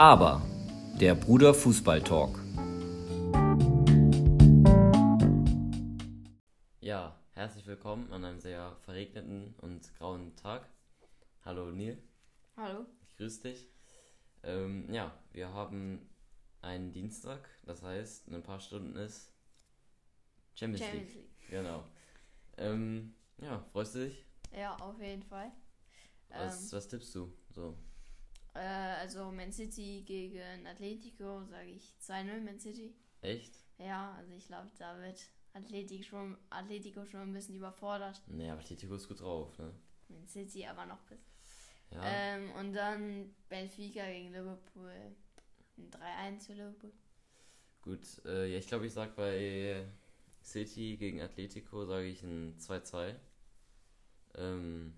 Aber der Bruder Fußball Talk. Ja, herzlich willkommen an einem sehr verregneten und grauen Tag. Hallo Neil, Hallo. ich grüße dich. Ähm, ja, wir haben einen Dienstag, das heißt, in ein paar Stunden ist Champions, Champions League. League. Genau. Ähm, ja, freust du dich? Ja, auf jeden Fall. Was, was tippst du? So. Äh, also Man City gegen Atletico, sage ich 2-0 Man City. Echt? Ja, also ich glaube, da wird Atletico schon, Atletico schon ein bisschen überfordert. Nee, aber Atletico ist gut drauf, ne? Man City aber noch besser. Ja. Ähm, und dann Benfica gegen Liverpool. Ein 3-1 für Liverpool. Gut, äh, ja, ich glaube, ich sag bei City gegen Atletico, sage ich ein 2-2. Ähm,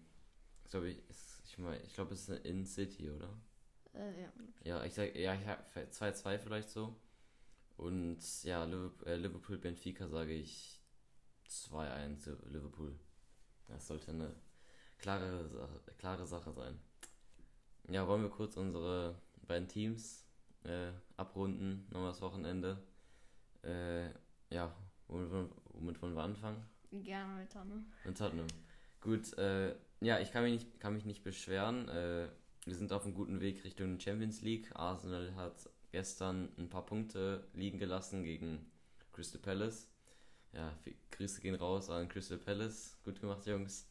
glaube, ich, ist- ich, mein, ich glaube, es ist in City, oder? Äh, ja. Ja, ich sag, ja, ich hab 2-2 vielleicht so. Und ja, Liverpool, äh, Liverpool Benfica sage ich 2-1 Liverpool. Das sollte eine klare Sache, klare Sache sein. Ja, wollen wir kurz unsere beiden Teams äh, abrunden, nochmal das Wochenende. Äh, ja, womit, wollen- womit wollen wir anfangen? Gerne mit Tonne. In Tottenham. Gut, äh, ja, ich kann mich nicht, kann mich nicht beschweren. Äh, wir sind auf einem guten Weg Richtung Champions League. Arsenal hat gestern ein paar Punkte liegen gelassen gegen Crystal Palace. Ja, Grüße gehen raus an Crystal Palace. Gut gemacht, Jungs.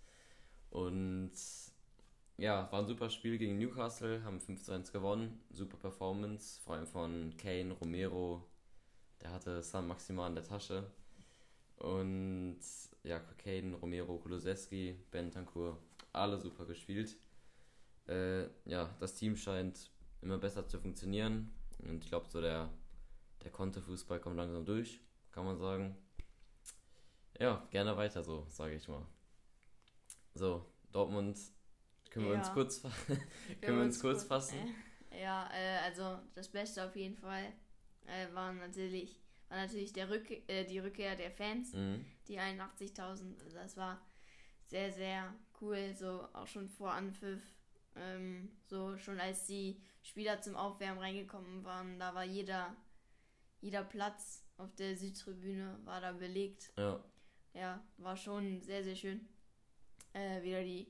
Und ja, war ein super Spiel gegen Newcastle, haben 5 zu 1 gewonnen. Super Performance, vor allem von Kane, Romero. Der hatte San Maximal in der Tasche. Und ja, Kane, Romero, Kulusewski, Bentancur, alle super gespielt. Äh, ja, das Team scheint immer besser zu funktionieren. Und ich glaube, so der, der Konterfußball kommt langsam durch, kann man sagen. Ja, gerne weiter so, sage ich mal. So, Dortmund, können wir uns Ja. kurz, können wir uns kurz fassen? Äh, ja, äh, also das Beste auf jeden Fall äh, war natürlich, war natürlich der Rück, äh, die Rückkehr der Fans. Mhm. die 81.000. Also Das war sehr, sehr cool. So auch schon vor Anpfiff. Ähm, so schon als die Spieler zum Aufwärmen reingekommen waren, da war jeder, jeder Platz auf der Südtribüne war da belegt. Ja, Ja, war schon sehr, sehr schön, äh, wieder die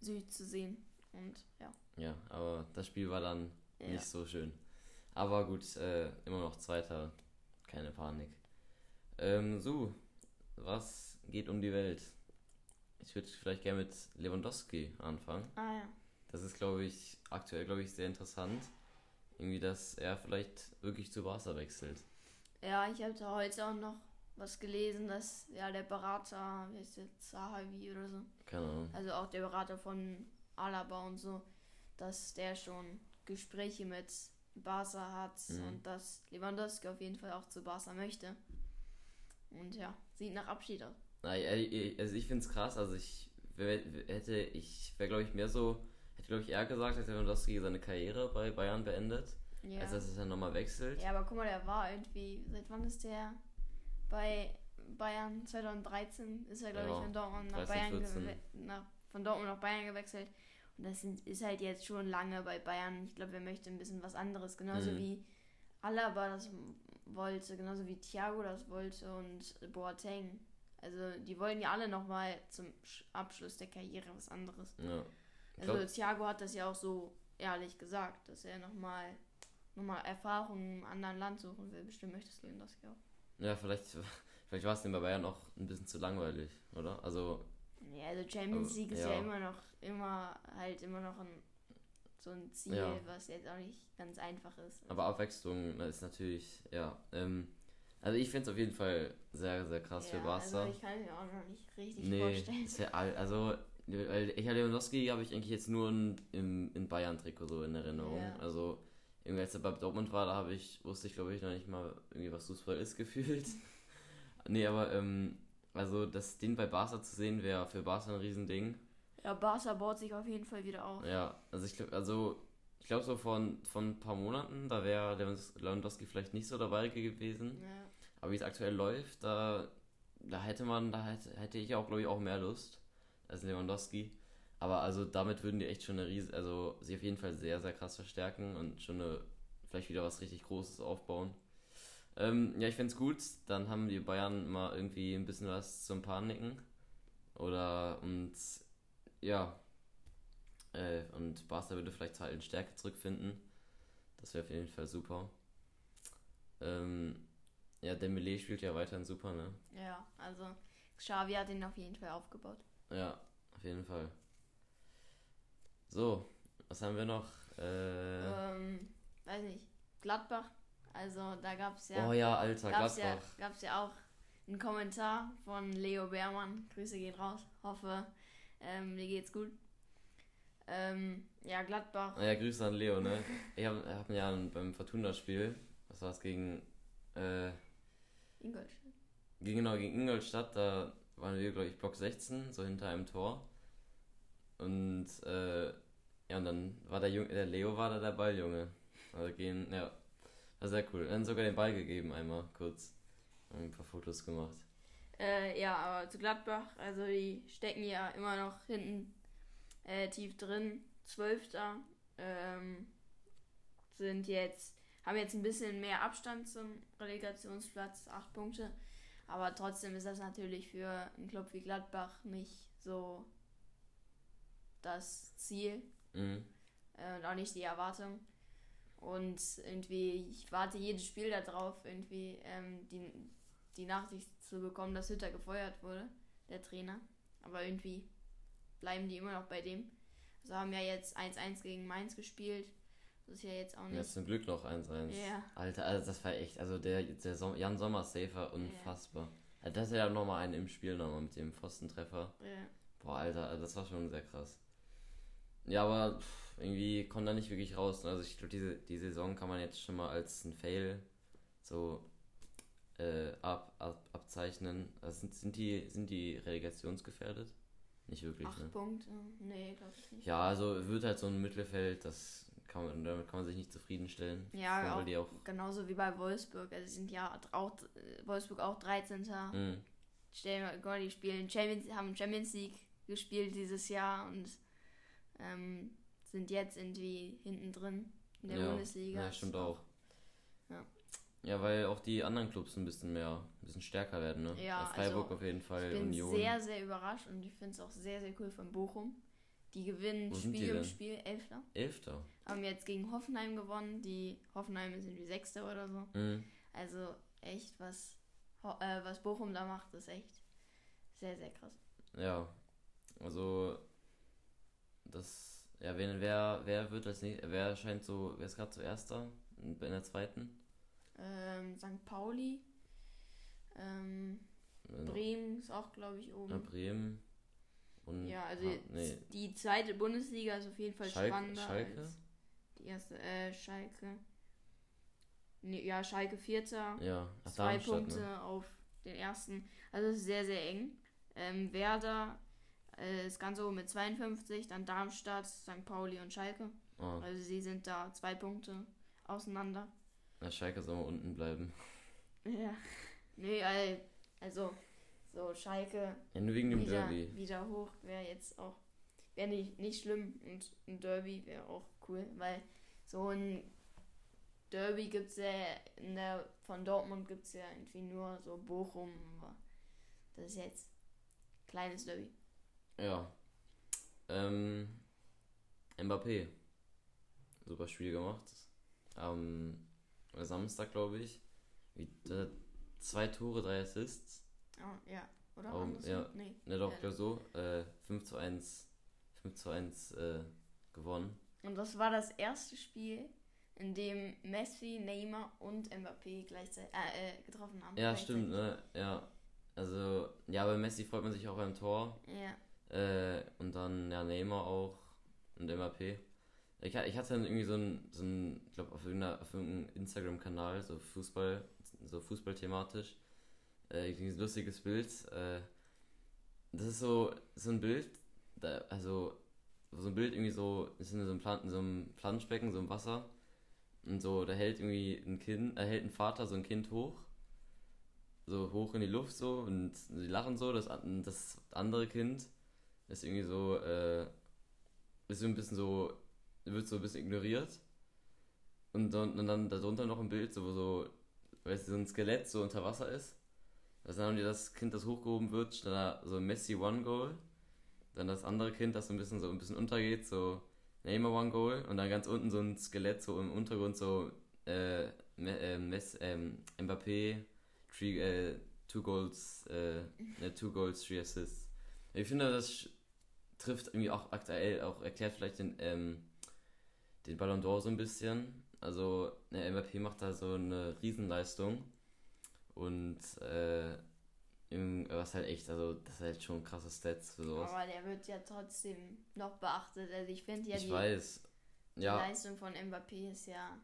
Süd zu sehen. Und ja. ja, aber das Spiel war dann ja. nicht so schön. Aber gut, äh, immer noch Zweiter, keine Panik. Ähm, so, was geht um die Welt? Ich würde vielleicht gerne mit Lewandowski anfangen. Ah ja. Das ist, glaube ich, aktuell, glaube ich, sehr interessant. Irgendwie, dass er vielleicht wirklich zu Barca wechselt. Ja, ich habe da heute auch noch was gelesen, dass ja der Berater, wie heißt der, Zahavi oder so, Keine Ahnung. also auch der Berater von Alaba und so, dass der schon Gespräche mit Barca hat Mhm. und dass Lewandowski auf jeden Fall auch zu Barca möchte. Und ja, sieht nach Abschied aus. Also ich finde es krass, also ich hätte, ich wäre glaube ich mehr so, hätte glaube ich eher gesagt, dass Lewandowski seine Karriere bei Bayern beendet, Ja. als dass er dann nochmal wechselt. ja, aber guck mal, der war irgendwie, seit wann ist der bei Bayern? 2013 ist er, glaube Ja, ich, von Dortmund nach 13, Bayern 14. gewe- nach, von Dortmund nach Bayern gewechselt. Und das sind, ist halt jetzt schon lange bei Bayern. Ich glaube, er möchte ein bisschen was anderes. Genauso Mhm. wie Alaba das wollte, genauso wie Thiago das wollte und Boateng. Also die wollen ja alle nochmal zum Sch- Abschluss der Karriere was anderes. Ja. Also glaub, Thiago hat das ja auch so ehrlich gesagt, dass er nochmal noch mal Erfahrungen im anderen Land suchen will. Bestimmt möchtest du das auch. ja, vielleicht, vielleicht war es dem bei Bayern auch ein bisschen zu langweilig, oder? Also, Ja, also Champions League ist ja. ja. immer noch, immer halt immer noch ein, so ein Ziel, Ja. was jetzt auch nicht ganz einfach ist. aber Abwechslung ist natürlich, ja. Ähm, also ich finde es auf jeden Fall sehr, sehr krass ja, für Barca. Also ich kann mir auch noch nicht richtig Nee, vorstellen. ist ja also weil ich habe Lewandowski habe ich eigentlich jetzt nur in, im, in Bayern-Trikot so in Erinnerung. Ja. Also irgendwie als er bei Dortmund war, da habe ich, wusste ich glaube ich noch nicht mal irgendwie was Fußball ist gefühlt. nee, aber ähm, also das den bei Barca zu sehen, wäre für Barca ein Riesending. Ja, Barca baut sich auf jeden Fall wieder auf. Ja, also ich glaube, also ich glaube so von, von ein paar Monaten, da wäre Lewandowski vielleicht nicht so dabei gewesen. Ja. Aber wie es aktuell läuft, da, da hätte man, da hätte, hätte ich auch, glaube ich, auch mehr Lust als Lewandowski. Aber also damit würden die echt schon eine riesige, also sich auf jeden Fall sehr, sehr krass verstärken und schon eine vielleicht wieder was richtig Großes aufbauen. Ähm, ja, ich find's gut. Dann haben die Bayern mal irgendwie ein bisschen was zum Paniken. Oder und ja. Äh, und Barca würde vielleicht halt in Stärke zurückfinden. Das wäre auf jeden Fall super. Ähm, ja, Dembele spielt ja weiterhin super, ne? Ja, also Xavi hat ihn auf jeden Fall aufgebaut. Ja, auf jeden Fall. So, was haben wir noch? Äh, Ähm, weiß nicht, Gladbach. Also da gab es ja, oh ja, Alter, gab's ja, Gladbach. gab's ja auch einen Kommentar von Leo Beermann. Grüße gehen raus. Hoffe, ähm, dir geht's gut. Ähm, ja, Gladbach. Ja, Grüße an Leo, ne? Ich habe hab ja beim Fortuna-Spiel, was war es gegen, äh, Ingolstadt. gegen, genau, gegen Ingolstadt, da waren wir, glaube ich, Block 16, so hinter einem Tor. Und, äh, ja, und dann war der Junge, der Leo war da der Balljunge. Also gehen, ja, war sehr cool. Dann sogar den Ball gegeben einmal, kurz. Haben ein paar Fotos gemacht. Äh, ja, aber zu Gladbach, also die stecken ja immer noch hinten äh, tief drin. Zwölfter ähm, sind jetzt, haben jetzt ein bisschen mehr Abstand zum Relegationsplatz, acht Punkte. Aber trotzdem ist das natürlich für einen Club wie Gladbach nicht so das Ziel Mhm. äh, und auch nicht die Erwartung. Und irgendwie, ich warte jedes Spiel darauf, irgendwie ähm, die, die Nachricht zu bekommen, dass Hütter gefeuert wurde, der Trainer. Aber irgendwie bleiben die immer noch bei dem. Also haben ja jetzt 1-1 gegen Mainz gespielt. Das ist ja jetzt auch nicht. zum Glück noch 1-1. Ja. Alter, also das war echt, also der, der Som Jan Sommer Safer, unfassbar. Also das ist ja nochmal einen im Spiel nochmal mit dem Pfostentreffer. Ja. Boah, Alter, also das war schon sehr krass. Ja, aber irgendwie kommt er nicht wirklich raus. Also ich glaube, diese die Saison kann man jetzt schon mal als ein Fail so äh, ab, ab, abzeichnen. Also sind, sind, die, sind die relegationsgefährdet? Nicht wirklich, Acht ne? Punkte. Nee, glaube ich nicht. Ja, also wird halt so ein Mittelfeld, das kann man, damit kann man sich nicht zufriedenstellen. Ja, auch, die auch. genauso wie bei Wolfsburg. Also sind ja auch äh, Wolfsburg auch 13. Mh, Stell mal, die spielen Champions, haben Champions League gespielt dieses Jahr und ähm, sind jetzt irgendwie hinten drin in der ja, Bundesliga. Ja, stimmt auch. Ja. Ja, weil auch die anderen Clubs ein bisschen mehr, ein bisschen stärker werden, ne? Ja, Freiburg also, auf jeden Fall, Ich bin Union. sehr, sehr überrascht und ich finde es auch sehr, sehr cool von Bochum. Die gewinnen Wo Spiel um? Spiel, Elfter. Elfter. Haben jetzt gegen Hoffenheim gewonnen. Die Hoffenheim sind wie Sechster oder so. Mhm. Also echt, was, äh, was Bochum da macht, ist echt sehr, sehr krass. Ja, also das, ja, wen, wer, wer wird als nächstes, wer scheint so, wer ist gerade zuerst da in der zweiten? Ähm, St. Pauli. Ähm, Äh, Bremen ist auch, glaube ich, oben. Ja, Bremen und Ja, also Ha- nee, die zweite Bundesliga ist auf jeden Fall Schalke, spannender Schalke? als die erste. Äh, Schalke. Nee, ja, Schalke Vierter. Ja, ach, zwei Darmstadt, Punkte ne? auf den ersten. Also es ist sehr, sehr eng. Ähm, Werder äh, ist ganz oben mit 52, dann Darmstadt, St. Pauli und Schalke. Ah, Also sie sind da zwei Punkte auseinander. Ja, Schalke soll mal unten bleiben. Ja. Nee, also so Schalke Ja, nur wegen dem wieder, Derby. wieder hoch wäre jetzt auch wäre nicht, nicht schlimm und ein Derby wäre auch cool, weil so ein Derby gibt es ja in der von Dortmund gibt es ja irgendwie nur so Bochum, aber das ist jetzt kleines Derby. Ja. Ähm, Mbappé. Super Spiel gemacht. Am Samstag, glaube ich. Wie, zwei Tore, drei Assists. Oh, ja, oder? Oh, Andersrum? ja. Nee. Ne, doch, Ja. so. Äh, 5 zu 1, 5 zu 1 äh, gewonnen. Und das war das erste Spiel, in dem Messi, Neymar und Mbappé gleichzeitig äh, äh, getroffen haben. Ja, stimmt, ne? Ja. Also, ja, bei Messi freut man sich auch beim Tor. Ja. Äh, und dann, ja, Neymar auch. Und MAP. Ich, ich hatte dann irgendwie so ein, so ein ich glaube, auf, irgendeinem Instagram-Kanal, so Fußball, so Fußball-thematisch, äh, ein lustiges Bild. Äh, das ist so, so ein Bild, da, also, so ein Bild irgendwie so, ist in so einem, Plan, in so einem Planschbecken, so im Wasser. Und so, da hält irgendwie ein Kind, da hält ein Vater so ein Kind hoch. So hoch in die Luft so und sie lachen so. Das, das andere Kind ist irgendwie so, äh, ist so ein bisschen so, wird so ein bisschen ignoriert. und, dann- und dann darunter noch ein Bild, so, wo so, weißt du, so ein Skelett so unter Wasser ist. Also dann die das Kind, das hochgehoben wird, stand da so Messi One Goal. Dann das andere Kind, das so ein bisschen so ein bisschen untergeht, so Neymar One Goal. Und dann ganz unten so ein Skelett, so im Untergrund so äh, Me- äh, Mess, ähm, Mbappé, three, äh, two Goals, äh, ne, two Goals, three Assists. Ich finde, das trifft irgendwie auch aktuell, auch erklärt vielleicht den, ähm, den Ballon d'Or so ein bisschen. Also, ne, Mbappé macht da so eine Riesenleistung. Und, äh, was halt echt, also, das ist halt schon krasse Stats für sowas. Aber der wird ja trotzdem noch beachtet. Also ich finde ja ich die, weiß. die Ja, Leistung von Mbappé ist ja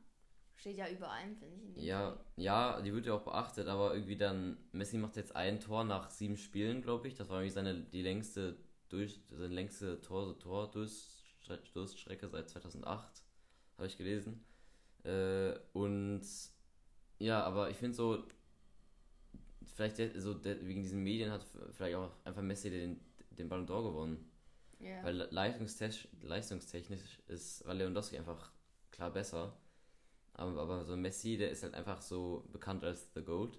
steht ja über allem, finde ich. ja, Fall. ja, die wird ja auch beachtet, aber irgendwie dann, Messi macht jetzt ein Tor nach sieben Spielen, glaube ich. Das war irgendwie seine, die längste, durch, seine längste Tor, Tor Durststrecke seit 2008, habe ich gelesen. Äh, und ja, aber ich finde so, vielleicht der, so der, wegen diesen Medien hat vielleicht auch einfach Messi den, den Ballon d'Or gewonnen. Ja. Weil leistungstechnisch, leistungstechnisch ist war Lewandowski einfach klar besser. Aber, aber so Messi, der ist halt einfach so bekannt als The GOAT.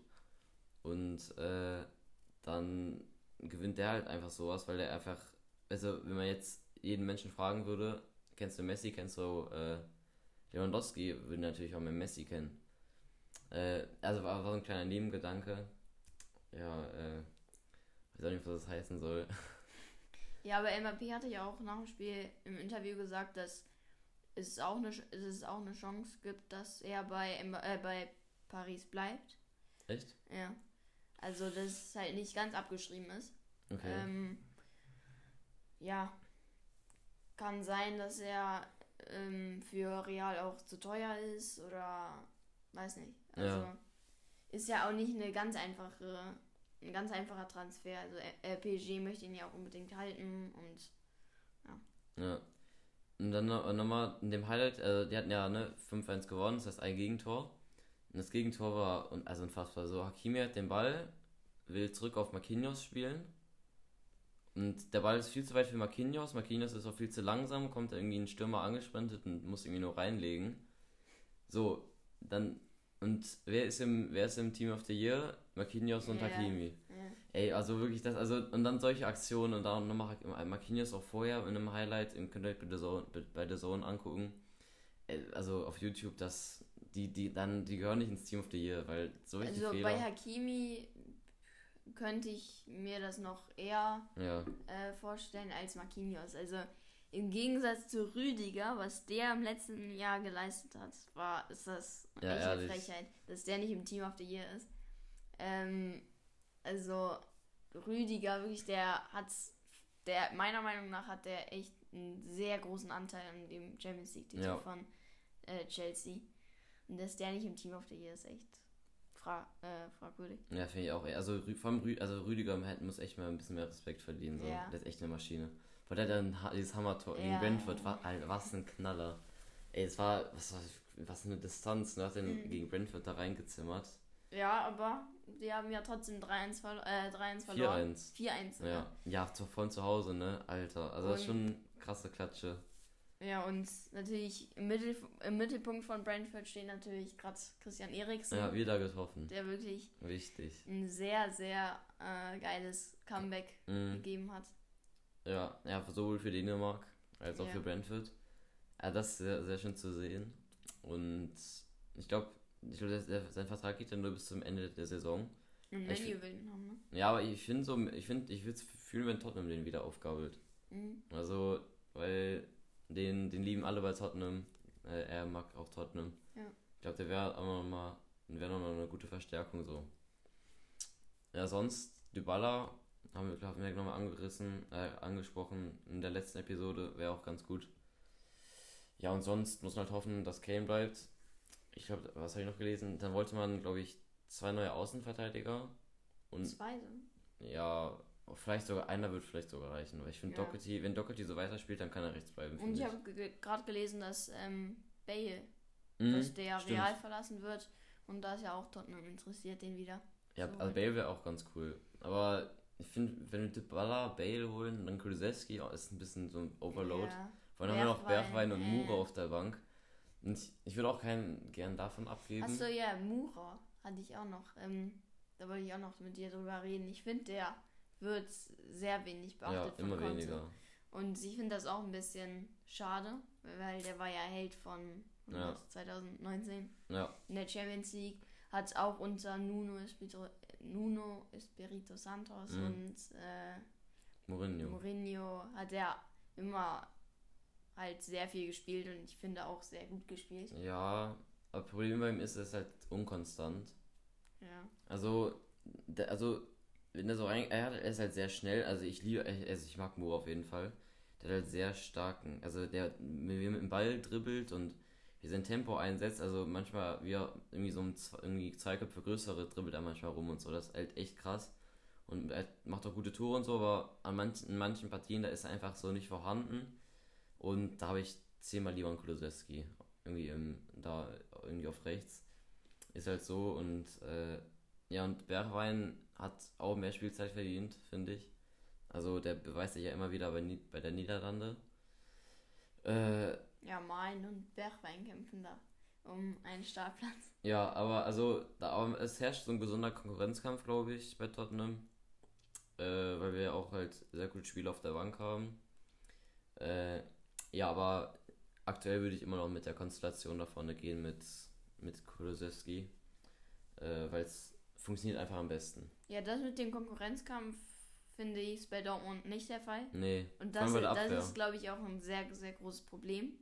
Und äh, dann gewinnt der halt einfach sowas, weil der einfach, also wenn man jetzt jeden Menschen fragen würde, kennst du Messi, kennst du äh, Lewandowski, würde natürlich auch mehr Messi kennen. Äh, also war, war so ein kleiner Nebengedanke. Ja, äh, weiß auch nicht, was das heißen soll. Ja, aber Mbappé hatte ja auch nach dem Spiel im Interview gesagt, dass es auch eine, es auch eine Chance gibt, dass er bei, äh, bei Paris bleibt. Echt? Ja. Also, dass es halt nicht ganz abgeschrieben ist. Okay. Ähm, ja. Kann sein, dass er ähm, für Real auch zu teuer ist oder weiß nicht. Also Ja. ist ja auch nicht eine ganz einfache, ein ganz einfacher Transfer. Also äh, PSG möchte ihn ja auch unbedingt halten und Ja. Und dann noch- nochmal in dem Highlight, also die hatten ja ne, 5-1 gewonnen, das heißt ein Gegentor. Und das Gegentor war also unfassbar so. Hakimi hat den Ball, will zurück auf Marquinhos spielen. Und der Ball ist viel zu weit für Marquinhos. Marquinhos ist auch viel zu langsam, kommt irgendwie ein Stürmer angesprintet und muss irgendwie nur reinlegen. So, dann. Und wer ist im, wer ist im Team of the Year? Marquinhos und Ja. Hakimi. ja. Ey, also wirklich das, also und dann solche Aktionen und dann nochmal Marquinhos auch vorher in einem Highlight, ihr könnt euch bei der Zone, bei der Zone angucken. Ey, Also auf YouTube, das, die, die, dann, die gehören nicht ins Team of the Year, weil solche Also Fehler. bei Hakimi könnte ich mir das noch eher ja, äh, vorstellen als Marquinhos. Also im Gegensatz zu Rüdiger, was der im letzten Jahr geleistet hat, war ist das Ja, echt eine. Frechheit, dass der nicht im Team of the Year ist. Ähm, also Rüdiger, wirklich, der hat, der meiner Meinung nach hat der echt einen sehr großen Anteil an dem Champions League Titel Ja. von äh, Chelsea. Und dass der nicht im Team of the Year ist, echt fra äh, fragwürdig. ja finde ich auch. Also vom Rü also Rüdiger muss echt mal ein bisschen mehr Respekt verdienen. So. Ja. Der ist echt eine Maschine. Weil der dann ha- dieses Hammer-Tor gegen Ja, Brentford war, Alter, was ein Knaller. Ey, es war, was, was eine Distanz, ne? Hat den Mhm. gegen Brentford da reingezimmert. Ja, aber die haben ja trotzdem 3-1 verlo äh, 3-1 verloren. 4-1. 4-1. Ja, ja, zu- von zu Hause, ne? Alter. Also das ist schon eine krasse Klatsche. Ja, und natürlich im, Mittel, im Mittelpunkt von Brentford steht natürlich gerade Christian Eriksen, Ja, wieder getroffen. der wirklich Wichtig. ein sehr, sehr äh, geiles Comeback Mhm. gegeben hat. Ja, ja, sowohl für Dänemark als auch Ja. für Brentford. Ja, das ist sehr, sehr schön zu sehen. Und ich glaube, ich glaub, sein Vertrag geht dann nur bis zum Ende der Saison. Und Ich Menu will haben, ne? Ja, aber ich finde so, ich finde, ich würde es fühlen, wenn Tottenham den wieder aufgabelt. Mhm. Also, weil den, den lieben alle bei Tottenham. Äh, er mag auch Tottenham. Ja. Ich glaube, der wäre auch noch mal, wäre noch mal eine gute Verstärkung so. Ja, sonst, Dybala haben wir, glaube ich, nochmal angerissen, äh, angesprochen in der letzten Episode, wäre auch ganz gut. Ja, und sonst muss man halt hoffen, dass Kane bleibt. Ich glaube, was habe ich noch gelesen? Dann wollte man, glaube ich, zwei neue Außenverteidiger. Und Zwei ja, vielleicht sogar einer wird vielleicht sogar reichen. Weil ich finde, Ja. Doherty, wenn Doherty so weiterspielt, dann kann er rechts bleiben. Und finde ich habe gerade gelesen, dass ähm, Bale, Mhm, dass der stimmt. Real verlassen wird. Und da ist ja auch Tottenham interessiert, den wieder. Ja, so also. Bale wäre auch ganz cool. Aber ich finde, wenn wir Dybala, Bale holen, dann Kulusewski ist ein bisschen so ein Overload. Ja. Vor allem haben wir noch Bergwein und äh. Mure auf der Bank. Und ich, ich würde auch keinen gern davon abgeben. Achso, ja, Mura hatte ich auch noch. Ähm, da wollte ich auch noch mit dir drüber reden. Ich finde, der wird sehr wenig ja, beachtet immer Conte. weniger. Und ich finde das auch ein bisschen schade, weil der war ja Held von Ja. 2019 Ja, in der Champions League. Hat auch unter Nuno Espirito, Nuno Espirito Santos Mhm. und äh, Mourinho. Mourinho hat er immer halt sehr viel gespielt und ich finde auch sehr gut gespielt. Ja, aber Problem bei ihm ist, er ist halt unkonstant. Ja. Also, also, wenn er so rein, er, hat, er ist halt sehr schnell, also ich liebe, also ich mag Moore auf jeden Fall. Der hat halt sehr starken, also der, er mit dem Ball dribbelt und wie sein Tempo einsetzt, also manchmal, wie er irgendwie so zwei, irgendwie zwei Köpfe größere dribbelt er manchmal rum und so, das ist halt echt krass. Und er macht auch gute Tore und so, aber an manchen, in manchen Partien, da ist er einfach so nicht vorhanden. Und da habe ich zehnmal lieber einen Kulusewski. Irgendwie im, da irgendwie auf rechts. Ist halt so und äh, ja, und Bergwein hat auch mehr Spielzeit verdient, finde ich. Also der beweist sich ja immer wieder bei, bei der Niederlande. Äh, Ja, Main und Bergwein kämpfen da um einen Startplatz. ja, aber also da, es herrscht so ein gesunder Konkurrenzkampf, glaube ich, bei Tottenham. Äh, weil wir ja auch halt sehr gute Spieler auf der Bank haben. Äh, ja, aber aktuell würde ich immer noch mit der Konstellation da vorne gehen mit, mit Kulusewski. Äh, weil es funktioniert einfach am besten. Ja, das mit dem Konkurrenzkampf finde ich ist bei Dortmund nicht der Fall. Nee, Und das, das ist, glaube ich, auch ein sehr, sehr großes Problem.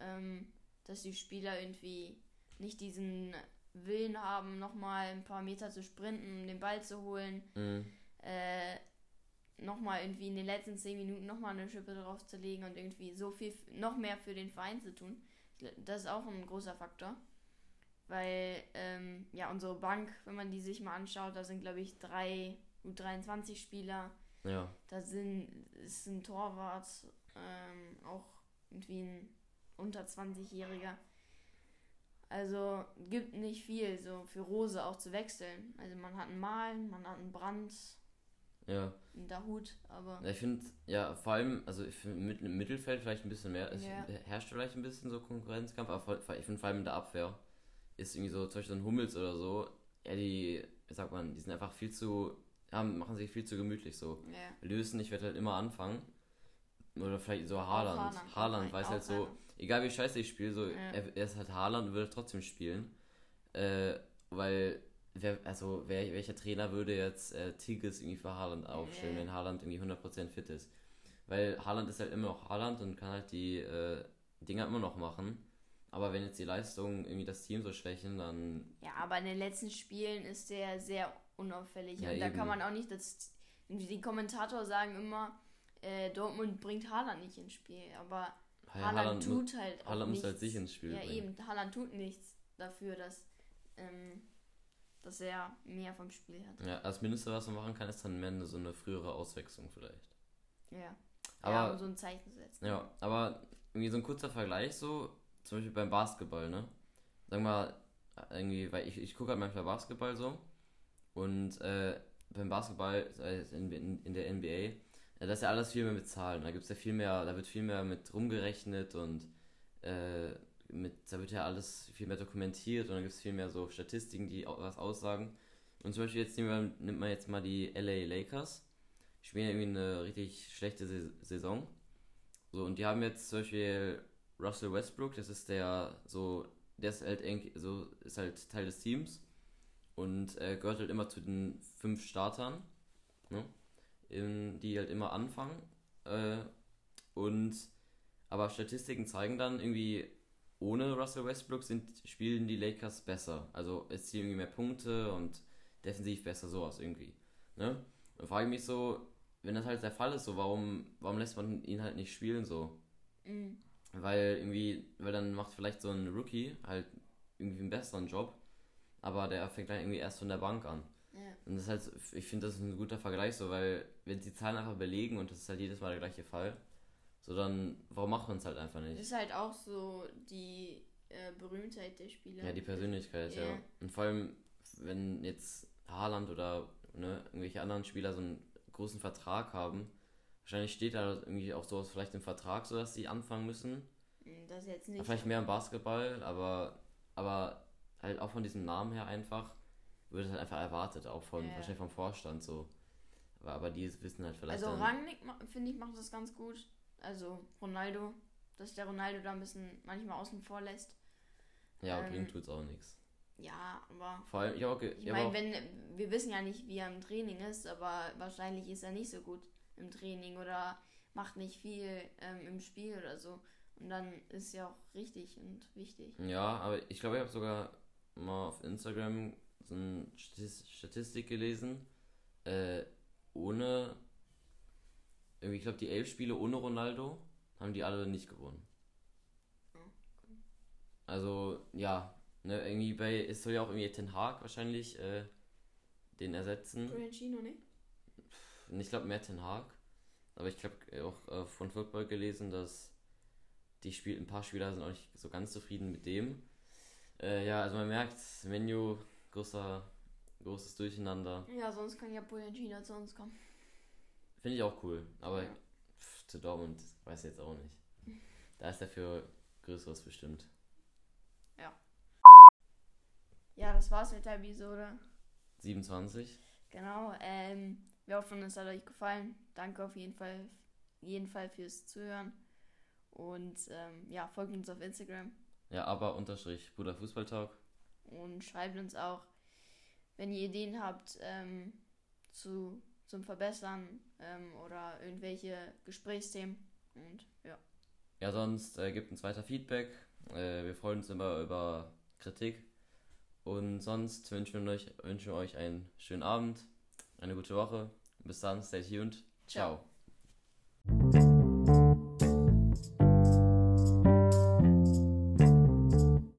Ähm, dass die Spieler irgendwie nicht diesen Willen haben, nochmal ein paar Meter zu sprinten, um den Ball zu holen. Mhm. Äh, nochmal irgendwie in den letzten zehn Minuten nochmal eine Schippe draufzulegen und irgendwie so viel, noch mehr für den Verein zu tun. Das ist auch ein großer Faktor. Weil, ähm, ja, unsere Bank, wenn man die sich mal anschaut, da sind, glaube ich, drei U23-Spieler. Ja, Da sind, ist ein Torwart, ähm, auch irgendwie ein unter 20-Jähriger. Also gibt nicht viel so für Rose auch zu wechseln. Also man hat einen Malen, man hat einen Brand, ja. einen Dahut, aber Ja, Ich finde, ja, vor allem, also ich finde mit, im Mittelfeld vielleicht ein bisschen mehr, es Ja. herrscht vielleicht ein bisschen so Konkurrenzkampf, aber ich finde vor allem in der Abwehr ist irgendwie so, zum Beispiel so ein Hummels oder so, ja, die, wie sagt man, die sind einfach viel zu, haben, machen sich viel zu gemütlich so. ja. Lösen, ich werde halt immer anfangen. Oder vielleicht so Haaland. Haaland, Haaland, weiß halt so, egal wie scheiße ich spiele, so, Ja. er, er ist halt Haaland und würde trotzdem spielen. Äh, weil, wer, also, wer, welcher Trainer würde jetzt äh, Tigges irgendwie für Haaland aufstellen, Ja. wenn Haaland irgendwie 100% fit ist? Weil Haaland ist halt immer noch Haaland und kann halt die äh, Dinger immer noch machen. Aber wenn jetzt die Leistungen irgendwie das Team so schwächen, dann Ja, aber in den letzten Spielen ist der sehr unauffällig. Ja, und da eben. kann man auch nicht, das, die Kommentatoren sagen immer, äh, Dortmund bringt Haaland nicht ins Spiel. Aber ja, Haaland, mu- tut halt auch Haaland muss halt sich ins Spiel Ja, bringen. eben. Haaland tut nichts dafür, dass, ähm, dass er mehr vom Spiel hat. Ja, das Mindeste, was man machen kann, ist dann mehr eine, so eine frühere Auswechslung vielleicht. Ja. Aber- ja, um so ein Zeichen zu setzen. Ja, aber irgendwie so ein kurzer Vergleich so, zum Beispiel beim Basketball, ne? Wir mal, irgendwie, weil ich, ich gucke halt manchmal Basketball so und äh, beim Basketball äh, in, in, in der NBA, äh, da ist ja alles viel mehr mit Zahlen. Da gibt's ja viel mehr, da wird viel mehr mit rumgerechnet und äh, mit, da wird ja alles viel mehr dokumentiert und da gibt es viel mehr so Statistiken, die was aussagen. Und zum Beispiel jetzt nehmen wir, nimmt man jetzt mal die LA Lakers, spielen ja irgendwie eine richtig schlechte Sa- Saison. So, und die haben jetzt zum Beispiel Russell Westbrook, das ist der so, der ist halt eng, so, ist halt Teil des Teams und äh, gehört halt immer zu den fünf Startern, ne? In, die halt immer anfangen. Äh, und aber Statistiken zeigen dann irgendwie, ohne Russell Westbrook sind, spielen die Lakers besser. Also es ziehen irgendwie mehr Punkte und defensiv besser sowas irgendwie. Ne? Und frage ich mich so, wenn das halt der Fall ist, so warum, warum lässt man ihn halt nicht spielen so? Mhm. Weil irgendwie, weil dann macht vielleicht so ein Rookie halt irgendwie einen besseren Job, aber der fängt dann irgendwie erst von der Bank an. Ja. Und das ist halt, ich finde, das ist ein guter Vergleich so, weil wenn die Zahlen einfach belegen und das ist halt jedes Mal der gleiche Fall, so dann, warum macht man es halt einfach nicht? Ist halt auch so die äh, Berühmtheit der Spieler. Ja, die Persönlichkeit, ja. Ja. Und vor allem, wenn jetzt Haaland oder ne, irgendwelche anderen Spieler so einen großen Vertrag haben, wahrscheinlich steht da irgendwie auch sowas vielleicht im Vertrag, so dass sie anfangen müssen. Mhm, das jetzt nicht. Vielleicht mehr im Basketball, aber, aber halt auch von diesem Namen her einfach, wird es halt einfach erwartet, auch von, Ja. wahrscheinlich vom Vorstand so. Aber, aber die wissen halt vielleicht Also Rangnick, finde ich, macht das ganz gut. Also Ronaldo, dass der Ronaldo da ein bisschen manchmal außen vor lässt. ja, ähm, bringt tut's auch nichts. Ja, aber Vor allem, auch, ge- ich meine, wenn wir wissen ja nicht, wie er im Training ist, aber wahrscheinlich ist er nicht so gut im Training oder macht nicht viel ähm, im Spiel oder so. Und dann ist ja auch richtig und wichtig. Ja, aber ich glaube, ich habe sogar mal auf Instagram so eine Statis- Statistik gelesen. Äh, ohne, irgendwie, ich glaube, die elf Spiele ohne Ronaldo haben die alle nicht gewonnen. Also, ja, ne, irgendwie bei, es soll ja auch irgendwie Ten Hag wahrscheinlich äh, den ersetzen. Chino, ne? Und Ich glaube mehr Ten Hag. Aber ich habe auch äh, von Football gelesen, dass die Spiel ein paar Spieler sind auch nicht so ganz zufrieden mit dem. Äh, ja, also man merkt, Menu, großer, großes Durcheinander. Ja, sonst kann ja Poyancino zu uns kommen. Finde ich auch cool. Aber Ja. pff, zu Dortmund weiß ich jetzt auch nicht. Da ist er für Größeres bestimmt. Ja, das war's mit der Episode. 27. Genau, ähm, wir hoffen, es hat euch gefallen. Danke auf jeden Fall, jeden Fall fürs Zuhören. Und ähm, ja, folgt uns auf Instagram Ja, aber unterstrich Bruder Fußballtalk. und schreibt uns auch, wenn ihr Ideen habt ähm, zu, zum Verbessern ähm, oder irgendwelche Gesprächsthemen. Und ja, Ja, sonst äh, gibt uns weiter Feedback. Äh, wir freuen uns immer über Kritik. Und sonst wünschen wir euch, wünschen wir euch einen schönen Abend, eine gute Woche. Bis dann, stay tuned. Ciao. Ciao.